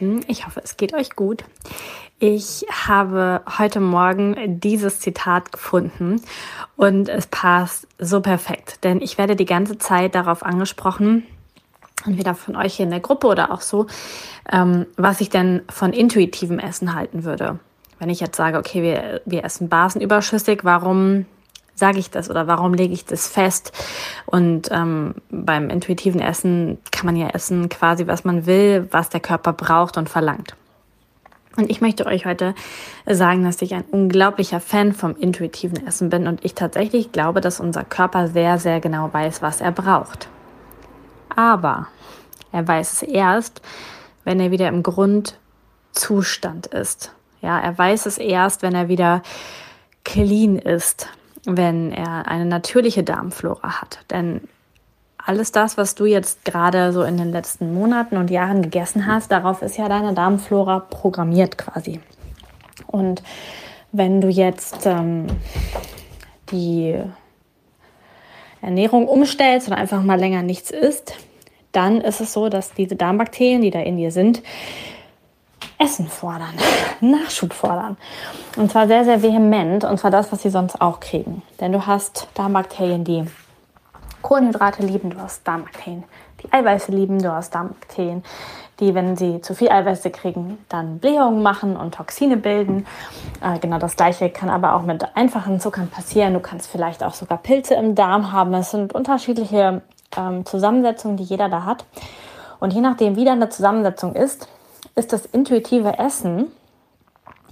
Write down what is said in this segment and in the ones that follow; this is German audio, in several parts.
Lieben, ich hoffe, es geht euch gut. Ich habe heute Morgen dieses Zitat gefunden und es passt so perfekt, denn ich werde die ganze Zeit darauf angesprochen, entweder von euch hier in der Gruppe oder auch so, ähm, was ich denn von intuitivem Essen halten würde. Wenn ich jetzt sage, okay, wir, wir essen basenüberschüssig, warum sage ich das oder warum lege ich das fest? Und ähm, beim intuitiven Essen kann man ja essen quasi, was man will, was der Körper braucht und verlangt. Und ich möchte euch heute sagen, dass ich ein unglaublicher Fan vom intuitiven Essen bin und ich tatsächlich glaube, dass unser Körper sehr, sehr genau weiß, was er braucht. Aber er weiß es erst, wenn er wieder im Grundzustand ist. Ja, er weiß es erst, wenn er wieder clean ist, wenn er eine natürliche Darmflora hat. Denn alles das, was du jetzt gerade so in den letzten Monaten und Jahren gegessen hast, darauf ist ja deine Darmflora programmiert quasi. Und wenn du jetzt ähm, die Ernährung umstellst oder einfach mal länger nichts isst, dann ist es so, dass diese Darmbakterien, die da in dir sind, Essen fordern, Nachschub fordern. Und zwar sehr, sehr vehement. Und zwar das, was sie sonst auch kriegen. Denn du hast Darmbakterien, die Kohlenhydrate lieben, du hast Darmbakterien, die Eiweiße lieben, du hast Darmbakterien, die, wenn sie zu viel Eiweiße kriegen, dann Blähungen machen und Toxine bilden. Äh, genau das gleiche kann aber auch mit einfachen Zuckern passieren. Du kannst vielleicht auch sogar Pilze im Darm haben. Es sind unterschiedliche ähm, Zusammensetzungen, die jeder da hat. Und je nachdem, wie deine Zusammensetzung ist, ist das intuitive Essen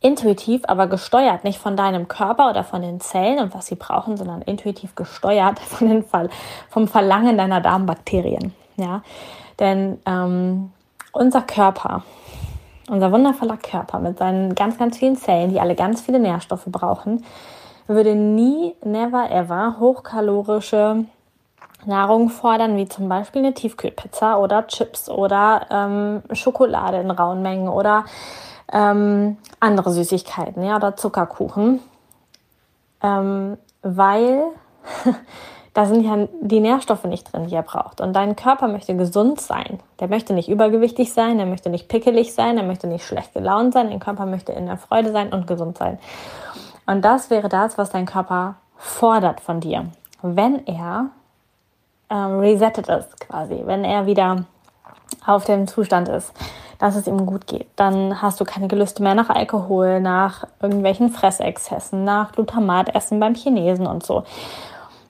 intuitiv, aber gesteuert, nicht von deinem Körper oder von den Zellen und was sie brauchen, sondern intuitiv gesteuert von den Fall, vom Verlangen deiner Darmbakterien. Ja? Denn ähm, unser Körper, unser wundervoller Körper mit seinen ganz, ganz vielen Zellen, die alle ganz viele Nährstoffe brauchen, würde nie, never, ever hochkalorische Nahrung fordern, wie zum Beispiel eine Tiefkühlpizza oder Chips oder ähm, Schokolade in rauen Mengen oder ähm, andere Süßigkeiten, ja, oder Zuckerkuchen, ähm, weil da sind ja die Nährstoffe nicht drin, die er braucht. Und dein Körper möchte gesund sein. Der möchte nicht übergewichtig sein, der möchte nicht pickelig sein, der möchte nicht schlecht gelaunt sein. Dein Körper möchte in der Freude sein und gesund sein. Und das wäre das, was dein Körper fordert von dir, wenn er ähm, resettet ist quasi, wenn er wieder auf dem Zustand ist, dass es ihm gut geht. Dann hast du keine Gelüste mehr nach Alkohol, nach irgendwelchen Fressexzessen, nach Glutamatessen beim Chinesen und so.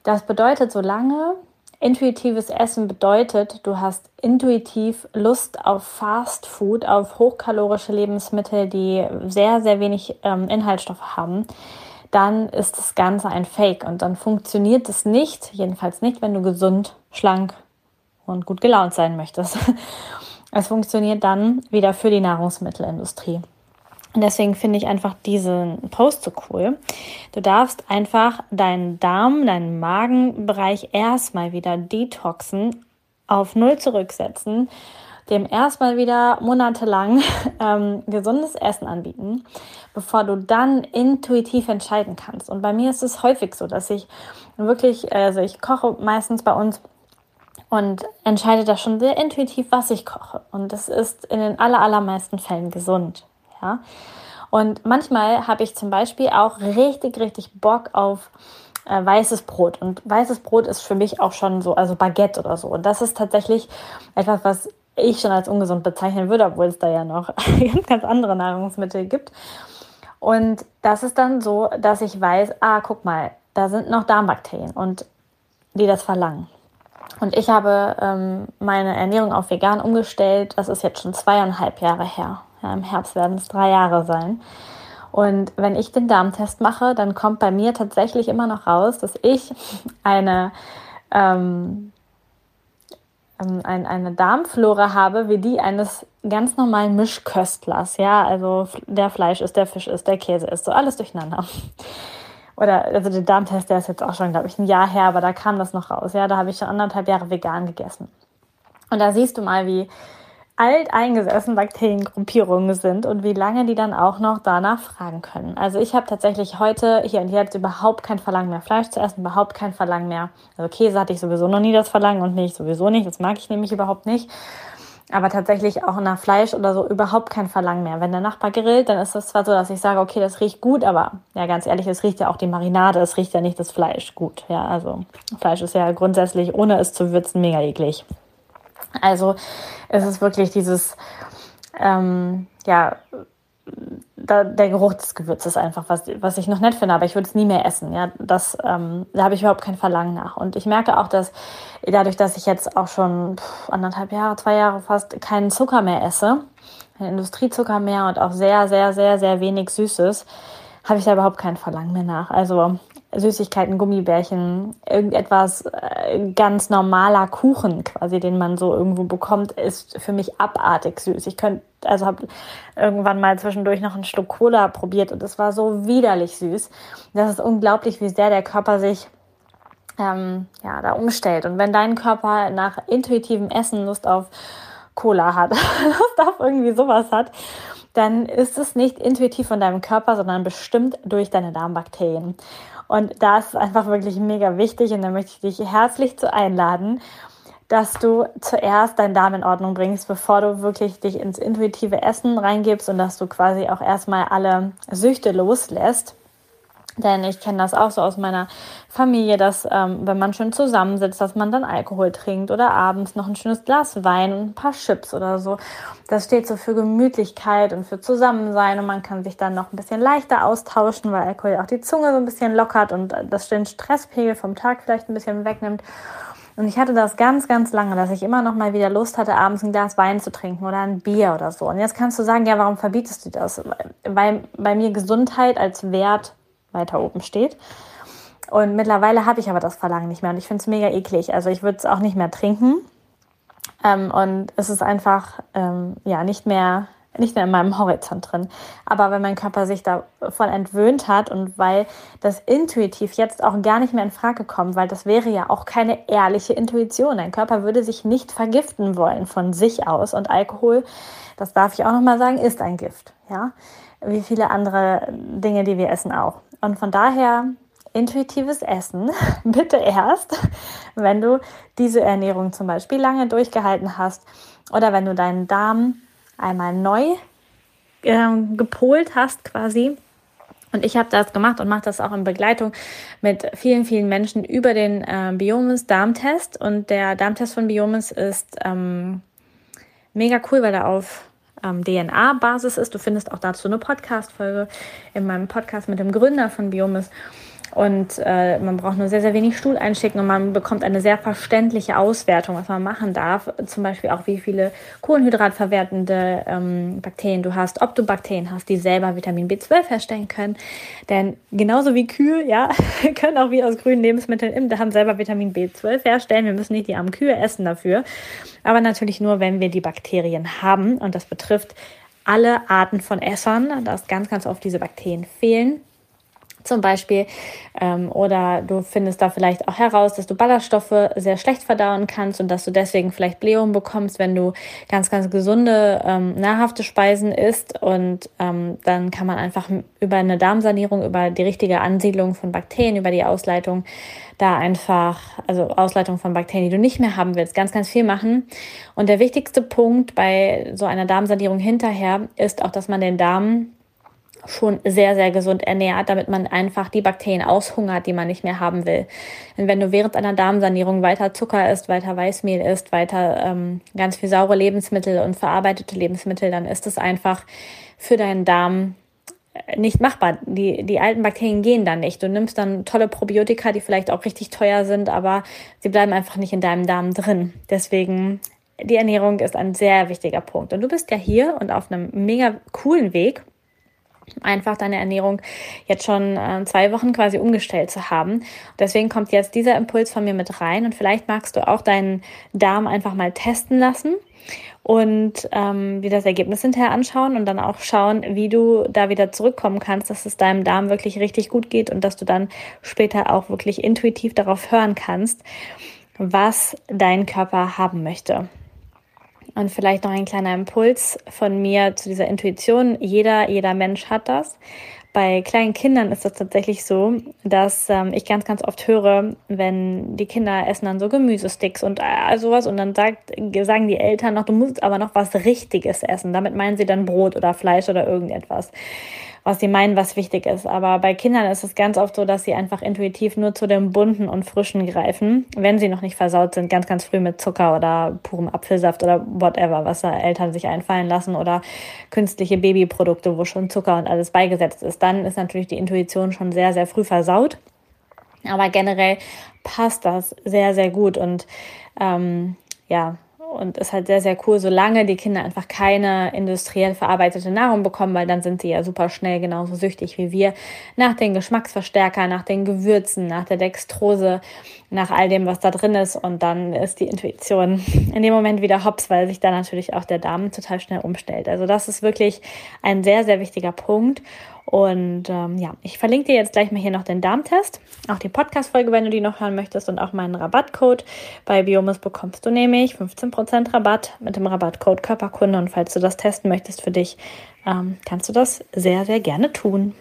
Das bedeutet, solange intuitives Essen bedeutet, du hast intuitiv Lust auf Fast Food, auf hochkalorische Lebensmittel, die sehr, sehr wenig ähm, Inhaltsstoffe haben, dann ist das Ganze ein Fake und dann funktioniert es nicht, jedenfalls nicht, wenn du gesund, schlank und gut gelaunt sein möchtest. Es funktioniert dann wieder für die Nahrungsmittelindustrie. Und deswegen finde ich einfach diesen Post so cool. Du darfst einfach deinen Darm, deinen Magenbereich erstmal wieder detoxen, auf Null zurücksetzen dem erstmal wieder monatelang ähm, gesundes Essen anbieten, bevor du dann intuitiv entscheiden kannst. Und bei mir ist es häufig so, dass ich wirklich, also ich koche meistens bei uns und entscheide da schon sehr intuitiv, was ich koche. Und das ist in den aller, allermeisten Fällen gesund. Ja. Und manchmal habe ich zum Beispiel auch richtig, richtig Bock auf äh, weißes Brot. Und weißes Brot ist für mich auch schon so, also Baguette oder so. Und das ist tatsächlich etwas, was ich schon als ungesund bezeichnen würde, obwohl es da ja noch ganz andere Nahrungsmittel gibt. Und das ist dann so, dass ich weiß, ah, guck mal, da sind noch Darmbakterien und die das verlangen. Und ich habe ähm, meine Ernährung auf vegan umgestellt. Das ist jetzt schon zweieinhalb Jahre her. Ja, Im Herbst werden es drei Jahre sein. Und wenn ich den Darmtest mache, dann kommt bei mir tatsächlich immer noch raus, dass ich eine ähm, ähm, ein, eine Darmflora habe wie die eines ganz normalen Mischköstlers. Ja, also der Fleisch ist, der Fisch ist, der Käse ist, so alles durcheinander. Oder, also der Darmtest, der ist jetzt auch schon, glaube ich, ein Jahr her, aber da kam das noch raus. Ja, da habe ich schon anderthalb Jahre vegan gegessen. Und da siehst du mal, wie alteingesessen Bakteriengruppierungen sind und wie lange die dann auch noch danach fragen können. Also ich habe tatsächlich heute hier und jetzt überhaupt kein Verlangen mehr Fleisch zu essen, überhaupt kein Verlangen mehr. Also Käse hatte ich sowieso noch nie das Verlangen und nicht sowieso nicht. Das mag ich nämlich überhaupt nicht. Aber tatsächlich auch nach Fleisch oder so überhaupt kein Verlangen mehr. Wenn der Nachbar grillt, dann ist es zwar so, dass ich sage, okay, das riecht gut, aber ja, ganz ehrlich, es riecht ja auch die Marinade, es riecht ja nicht das Fleisch gut. Ja, also Fleisch ist ja grundsätzlich, ohne es zu würzen, mega eklig. Also es ist wirklich dieses, ähm, ja, da, der Geruch des Gewürzes einfach, was, was ich noch nett finde, aber ich würde es nie mehr essen. Ja, das, ähm, da habe ich überhaupt kein Verlangen nach. Und ich merke auch, dass dadurch, dass ich jetzt auch schon pff, anderthalb Jahre, zwei Jahre fast keinen Zucker mehr esse, keinen Industriezucker mehr und auch sehr, sehr, sehr, sehr wenig Süßes, habe ich da überhaupt kein Verlangen mehr nach. Also Süßigkeiten, Gummibärchen, irgendetwas äh, ganz normaler Kuchen quasi, den man so irgendwo bekommt, ist für mich abartig süß. Ich könnte, also habe irgendwann mal zwischendurch noch einen Schluck Cola probiert und es war so widerlich süß. Das ist unglaublich, wie sehr der Körper sich ähm, ja, da umstellt. Und wenn dein Körper nach intuitivem Essen Lust auf Cola hat, Lust auf irgendwie sowas hat, dann ist es nicht intuitiv von deinem Körper, sondern bestimmt durch deine Darmbakterien. Und da ist es einfach wirklich mega wichtig und da möchte ich dich herzlich zu einladen, dass du zuerst deinen Darm in Ordnung bringst, bevor du wirklich dich ins intuitive Essen reingibst und dass du quasi auch erstmal alle Süchte loslässt. Denn ich kenne das auch so aus meiner Familie, dass ähm, wenn man schön zusammensitzt, dass man dann Alkohol trinkt oder abends noch ein schönes Glas Wein und ein paar Chips oder so. Das steht so für Gemütlichkeit und für Zusammensein und man kann sich dann noch ein bisschen leichter austauschen, weil Alkohol auch die Zunge so ein bisschen lockert und das den Stresspegel vom Tag vielleicht ein bisschen wegnimmt. Und ich hatte das ganz, ganz lange, dass ich immer noch mal wieder Lust hatte, abends ein Glas Wein zu trinken oder ein Bier oder so. Und jetzt kannst du sagen, ja, warum verbietest du das? Weil bei mir Gesundheit als Wert weiter oben steht. Und mittlerweile habe ich aber das Verlangen nicht mehr und ich finde es mega eklig. Also ich würde es auch nicht mehr trinken. Ähm, und es ist einfach ähm, ja nicht mehr nicht mehr in meinem Horizont drin. Aber wenn mein Körper sich davon entwöhnt hat und weil das intuitiv jetzt auch gar nicht mehr in Frage kommt, weil das wäre ja auch keine ehrliche Intuition. Dein Körper würde sich nicht vergiften wollen von sich aus und Alkohol, das darf ich auch noch mal sagen, ist ein Gift, ja? Wie viele andere Dinge, die wir essen auch. Und von daher intuitives Essen bitte erst, wenn du diese Ernährung zum Beispiel lange durchgehalten hast oder wenn du deinen Darm einmal neu äh, gepolt hast quasi. Und ich habe das gemacht und mache das auch in Begleitung mit vielen, vielen Menschen über den äh, Biomis Darmtest. Und der Darmtest von Biomis ist ähm, mega cool, weil er auf ähm, DNA-Basis ist. Du findest auch dazu eine Podcast-Folge in meinem Podcast mit dem Gründer von Biomis. Und äh, man braucht nur sehr, sehr wenig Stuhl einschicken und man bekommt eine sehr verständliche Auswertung, was man machen darf. Zum Beispiel auch, wie viele kohlenhydratverwertende ähm, Bakterien du hast, ob du Bakterien hast, die selber Vitamin B12 herstellen können. Denn genauso wie Kühe, ja, können auch wir aus grünen Lebensmitteln im Darm selber Vitamin B12 herstellen. Wir müssen nicht die armen Kühe essen dafür. Aber natürlich nur, wenn wir die Bakterien haben. Und das betrifft alle Arten von Essern, dass ganz, ganz oft diese Bakterien fehlen zum Beispiel. Ähm, oder du findest da vielleicht auch heraus, dass du Ballaststoffe sehr schlecht verdauen kannst und dass du deswegen vielleicht Blähungen bekommst, wenn du ganz, ganz gesunde, ähm, nahrhafte Speisen isst. Und ähm, dann kann man einfach über eine Darmsanierung, über die richtige Ansiedlung von Bakterien, über die Ausleitung da einfach, also Ausleitung von Bakterien, die du nicht mehr haben willst, ganz, ganz viel machen. Und der wichtigste Punkt bei so einer Darmsanierung hinterher ist auch, dass man den Darm schon sehr, sehr gesund ernährt, damit man einfach die Bakterien aushungert, die man nicht mehr haben will. Und wenn du während einer Darmsanierung weiter Zucker isst, weiter Weißmehl isst, weiter ähm, ganz viel saure Lebensmittel und verarbeitete Lebensmittel, dann ist es einfach für deinen Darm äh, nicht machbar. Die, die alten Bakterien gehen dann nicht. Du nimmst dann tolle Probiotika, die vielleicht auch richtig teuer sind, aber sie bleiben einfach nicht in deinem Darm drin. Deswegen, die Ernährung ist ein sehr wichtiger Punkt. Und du bist ja hier und auf einem mega coolen Weg einfach deine Ernährung jetzt schon äh, zwei Wochen quasi umgestellt zu haben. Deswegen kommt jetzt dieser Impuls von mir mit rein und vielleicht magst du auch deinen Darm einfach mal testen lassen und ähm, dir das Ergebnis hinterher anschauen und dann auch schauen, wie du da wieder zurückkommen kannst, dass es deinem Darm wirklich richtig gut geht und dass du dann später auch wirklich intuitiv darauf hören kannst, was dein Körper haben möchte. Und vielleicht noch ein kleiner Impuls von mir zu dieser Intuition. Jeder, jeder Mensch hat das. Bei kleinen Kindern ist das tatsächlich so, dass ähm, ich ganz, ganz oft höre, wenn die Kinder essen dann so Gemüsesticks und äh, sowas und dann sagt, sagen die Eltern noch, du musst aber noch was Richtiges essen. Damit meinen sie dann Brot oder Fleisch oder irgendetwas was sie meinen, was wichtig ist. Aber bei Kindern ist es ganz oft so, dass sie einfach intuitiv nur zu dem bunten und frischen greifen, wenn sie noch nicht versaut sind, ganz, ganz früh mit Zucker oder purem Apfelsaft oder whatever, was da Eltern sich einfallen lassen oder künstliche Babyprodukte, wo schon Zucker und alles beigesetzt ist. Dann ist natürlich die Intuition schon sehr, sehr früh versaut. Aber generell passt das sehr, sehr gut und ähm, ja, und ist halt sehr, sehr cool, solange die Kinder einfach keine industriell verarbeitete Nahrung bekommen, weil dann sind sie ja super schnell genauso süchtig wie wir nach den Geschmacksverstärkern, nach den Gewürzen, nach der Dextrose, nach all dem, was da drin ist. Und dann ist die Intuition in dem Moment wieder hops, weil sich dann natürlich auch der Darm total schnell umstellt. Also das ist wirklich ein sehr, sehr wichtiger Punkt. Und ähm, ja, ich verlinke dir jetzt gleich mal hier noch den Darmtest, auch die Podcast-Folge, wenn du die noch hören möchtest und auch meinen Rabattcode. Bei Biomis bekommst du nämlich 15% Rabatt mit dem Rabattcode Körperkunde. Und falls du das testen möchtest für dich, ähm, kannst du das sehr, sehr gerne tun.